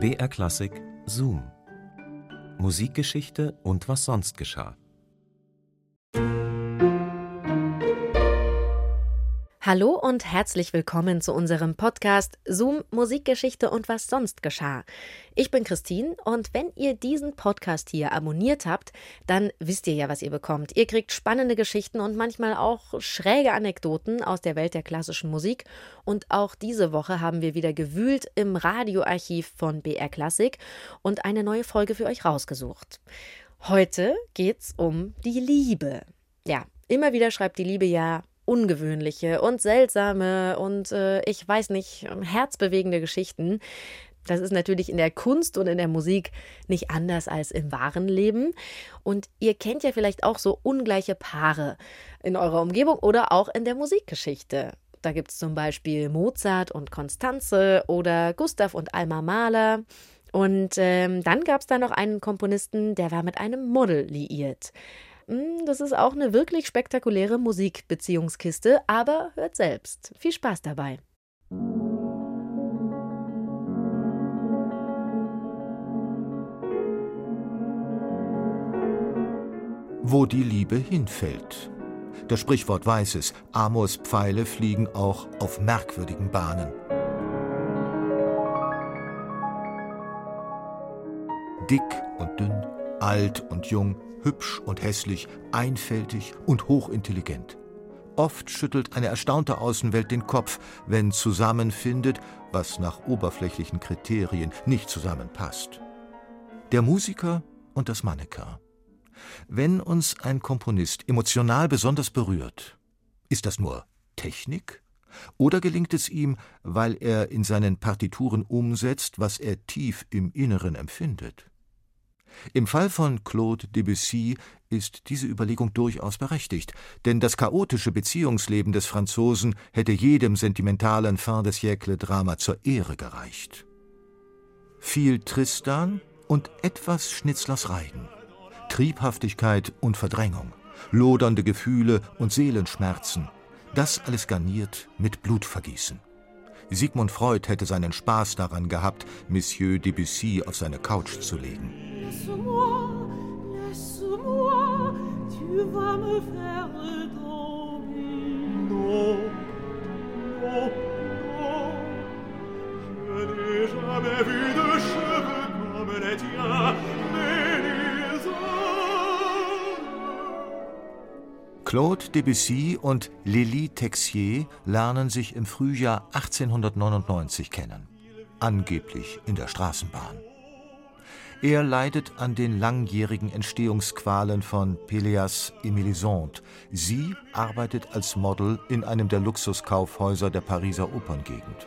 BR Klassik Zoom. Musikgeschichte und was sonst geschah. Hallo und herzlich willkommen zu unserem Podcast Zoom Musikgeschichte und was sonst geschah. Ich bin Christine und wenn ihr diesen Podcast hier abonniert habt, dann wisst ihr ja, was ihr bekommt. Ihr kriegt spannende Geschichten und manchmal auch schräge Anekdoten aus der Welt der klassischen Musik. Und auch diese Woche haben wir wieder gewühlt im Radioarchiv von BR Klassik und eine neue Folge für euch rausgesucht. Heute geht's um die Liebe. Ja, immer wieder schreibt die Liebe ja ungewöhnliche und seltsame und äh, ich weiß nicht, herzbewegende Geschichten. Das ist natürlich in der Kunst und in der Musik nicht anders als im wahren Leben. Und ihr kennt ja vielleicht auch so ungleiche Paare in eurer Umgebung oder auch in der Musikgeschichte. Da gibt es zum Beispiel Mozart und Konstanze oder Gustav und Alma Mahler. Und ähm, dann gab es da noch einen Komponisten, der war mit einem Model liiert. Hm, das ist auch eine wirklich spektakuläre Musikbeziehungskiste, aber hört selbst. Viel Spaß dabei. Wo die Liebe hinfällt. Das Sprichwort weiß es, Amors Pfeile fliegen auch auf merkwürdigen Bahnen. Dick und dünn, alt und jung, hübsch und hässlich, einfältig und hochintelligent. Oft schüttelt eine erstaunte Außenwelt den Kopf, wenn zusammenfindet, was nach oberflächlichen Kriterien nicht zusammenpasst. Der Musiker und das Mannequin. Wenn uns ein Komponist emotional besonders berührt, ist das nur Technik? Oder gelingt es ihm, weil er in seinen Partituren umsetzt, was er tief im Inneren empfindet? Im Fall von Claude Debussy ist diese Überlegung durchaus berechtigt, denn das chaotische Beziehungsleben des Franzosen hätte jedem sentimentalen Fin de siècle Drama zur Ehre gereicht. Viel Tristan und etwas Schnitzlers Reigen, Triebhaftigkeit und Verdrängung, lodernde Gefühle und Seelenschmerzen, das alles garniert mit Blutvergießen. Sigmund Freud hätte seinen Spaß daran gehabt, Monsieur Debussy auf seine Couch zu legen. Non, non, non, je n'ai jamais vu de cheveux comme les tiens, Claude Debussy und Lili Texier lernen sich im Frühjahr 1899 kennen. Angeblich in der Straßenbahn. Er leidet an den langjährigen Entstehungsqualen von Peleas Emelisande. Sie arbeitet als Model in einem der Luxuskaufhäuser der Pariser Operngegend.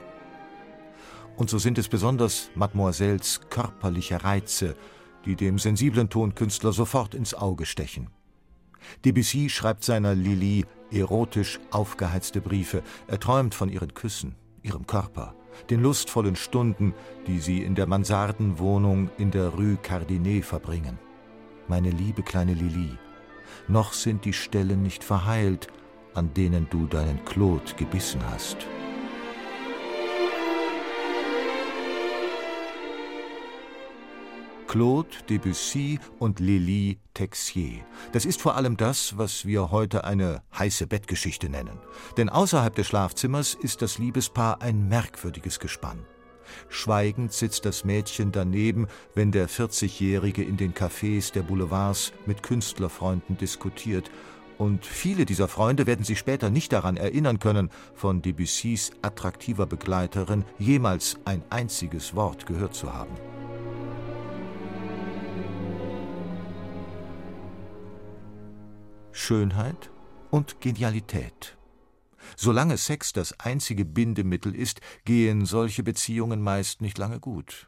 Und so sind es besonders Mademoiselles körperliche Reize, die dem sensiblen Tonkünstler sofort ins Auge stechen. Debussy schreibt seiner Lili erotisch aufgeheizte Briefe. Er träumt von ihren Küssen, ihrem Körper den lustvollen Stunden, die sie in der Mansardenwohnung in der Rue Cardinet verbringen. Meine liebe kleine Lili, noch sind die Stellen nicht verheilt, an denen du deinen Claude gebissen hast. Claude Debussy und Lili Texier. Das ist vor allem das, was wir heute eine heiße Bettgeschichte nennen. Denn außerhalb des Schlafzimmers ist das Liebespaar ein merkwürdiges Gespann. Schweigend sitzt das Mädchen daneben, wenn der 40-Jährige in den Cafés der Boulevards mit Künstlerfreunden diskutiert. Und viele dieser Freunde werden sich später nicht daran erinnern können, von Debussys attraktiver Begleiterin jemals ein einziges Wort gehört zu haben. Schönheit und Genialität. Solange Sex das einzige Bindemittel ist, gehen solche Beziehungen meist nicht lange gut.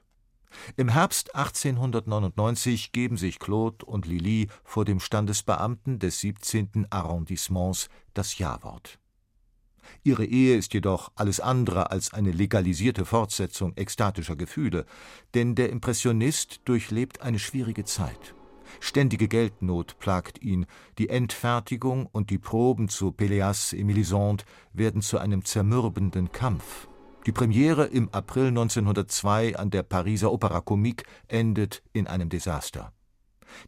Im Herbst 1899 geben sich Claude und Lili vor dem Standesbeamten des 17. Arrondissements das Ja-Wort. Ihre Ehe ist jedoch alles andere als eine legalisierte Fortsetzung ekstatischer Gefühle, denn der Impressionist durchlebt eine schwierige Zeit. Ständige Geldnot plagt ihn, die Endfertigung und die Proben zu Peleas et Melisande werden zu einem zermürbenden Kampf. Die Premiere im April 1902 an der Pariser Opera Comique endet in einem Desaster.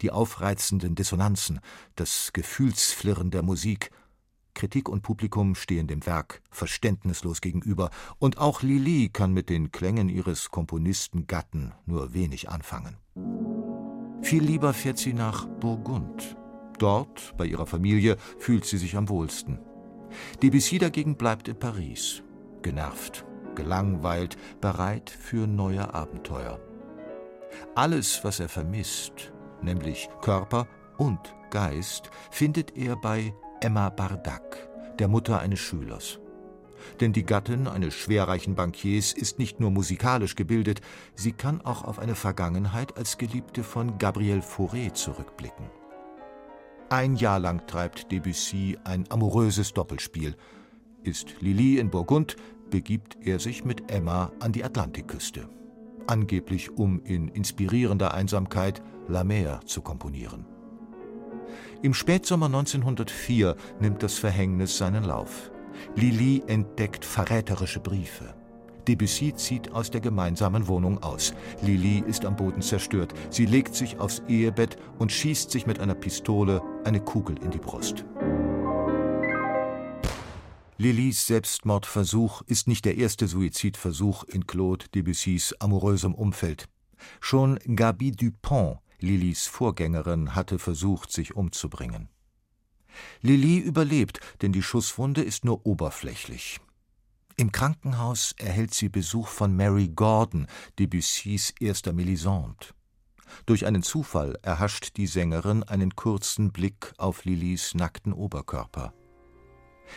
Die aufreizenden Dissonanzen, das Gefühlsflirren der Musik, Kritik und Publikum stehen dem Werk verständnislos gegenüber, und auch Lili kann mit den Klängen ihres Komponisten Gatten nur wenig anfangen. Viel lieber fährt sie nach Burgund. Dort, bei ihrer Familie, fühlt sie sich am wohlsten. Debussy dagegen bleibt in Paris, genervt, gelangweilt, bereit für neue Abenteuer. Alles, was er vermisst, nämlich Körper und Geist, findet er bei Emma Bardak, der Mutter eines Schülers. Denn die Gattin eines schwerreichen Bankiers ist nicht nur musikalisch gebildet, sie kann auch auf eine Vergangenheit als Geliebte von Gabriel Fauré zurückblicken. Ein Jahr lang treibt Debussy ein amouröses Doppelspiel. Ist Lili in Burgund, begibt er sich mit Emma an die Atlantikküste. Angeblich um in inspirierender Einsamkeit La Mer zu komponieren. Im Spätsommer 1904 nimmt das Verhängnis seinen Lauf. Lili entdeckt verräterische Briefe. Debussy zieht aus der gemeinsamen Wohnung aus. Lili ist am Boden zerstört. Sie legt sich aufs Ehebett und schießt sich mit einer Pistole eine Kugel in die Brust. Lilis Selbstmordversuch ist nicht der erste Suizidversuch in Claude Debussys amourösem Umfeld. Schon Gaby Dupont, Lilis Vorgängerin, hatte versucht, sich umzubringen. Lili überlebt, denn die Schusswunde ist nur oberflächlich. Im Krankenhaus erhält sie Besuch von Mary Gordon, Debussys erster Melisande. Durch einen Zufall erhascht die Sängerin einen kurzen Blick auf Lilis nackten Oberkörper.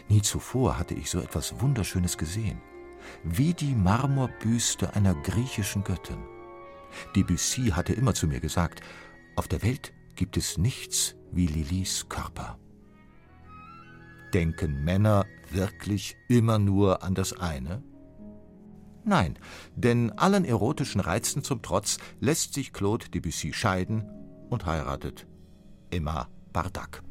Nie zuvor hatte ich so etwas Wunderschönes gesehen, wie die Marmorbüste einer griechischen Göttin. Debussy hatte immer zu mir gesagt, auf der Welt gibt es nichts wie Lilis Körper. Denken Männer wirklich immer nur an das eine? Nein, denn allen erotischen Reizen zum Trotz lässt sich Claude Debussy scheiden und heiratet Emma Bardak.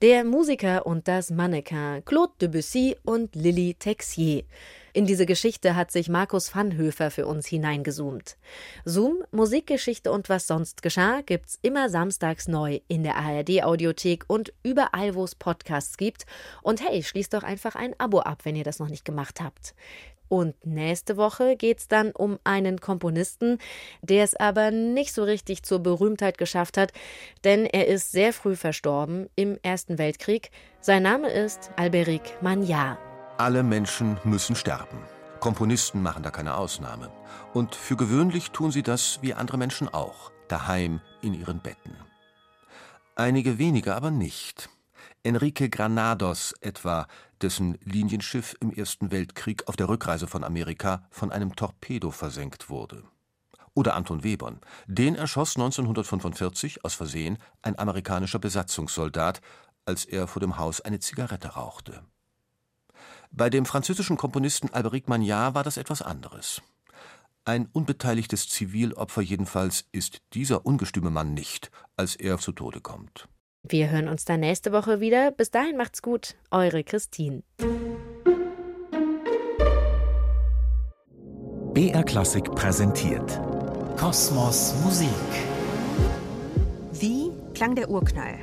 Der Musiker und das Mannequin Claude Debussy und Lily Texier. In diese Geschichte hat sich Markus Vanhöfer für uns hineingezoomt. Zoom, Musikgeschichte und was sonst geschah, gibt's immer samstags neu in der ARD-Audiothek und überall, wo es Podcasts gibt. Und hey, schließt doch einfach ein Abo ab, wenn ihr das noch nicht gemacht habt. Und nächste Woche geht's dann um einen Komponisten, der es aber nicht so richtig zur Berühmtheit geschafft hat, denn er ist sehr früh verstorben im Ersten Weltkrieg. Sein Name ist Alberic Magnard. Alle Menschen müssen sterben. Komponisten machen da keine Ausnahme. Und für gewöhnlich tun sie das wie andere Menschen auch, daheim in ihren Betten. Einige wenige aber nicht. Enrique Granados etwa, dessen Linienschiff im Ersten Weltkrieg auf der Rückreise von Amerika von einem Torpedo versenkt wurde. Oder Anton Webern. Den erschoss 1945 aus Versehen ein amerikanischer Besatzungssoldat, als er vor dem Haus eine Zigarette rauchte. Bei dem französischen Komponisten Alberic Magnard war das etwas anderes. Ein unbeteiligtes Zivilopfer jedenfalls ist dieser ungestüme Mann nicht, als er zu Tode kommt. Wir hören uns dann nächste Woche wieder. Bis dahin macht's gut. Eure Christine. BR Klassik präsentiert Kosmos Musik. Wie klang der Urknall?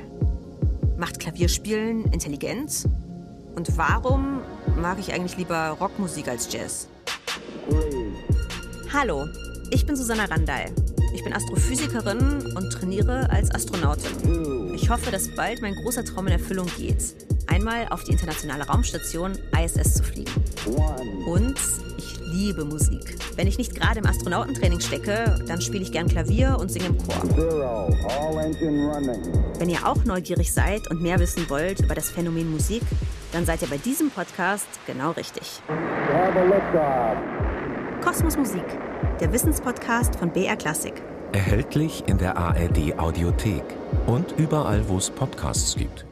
Macht Klavierspielen Intelligenz? Und warum mag ich eigentlich lieber Rockmusik als Jazz? Hallo, ich bin Susanna Randall. Ich bin Astrophysikerin und trainiere als Astronautin. Ich hoffe, dass bald mein großer Traum in Erfüllung geht, einmal auf die internationale Raumstation ISS zu fliegen. Und ich liebe Musik. Wenn ich nicht gerade im Astronautentraining stecke, dann spiele ich gern Klavier und singe im Chor. Wenn ihr auch neugierig seid und mehr wissen wollt über das Phänomen Musik, dann seid ihr bei diesem Podcast genau richtig. Kosmos Musik, der Wissenspodcast von BR Klassik. Erhältlich in der ARD Audiothek und überall, wo es Podcasts gibt.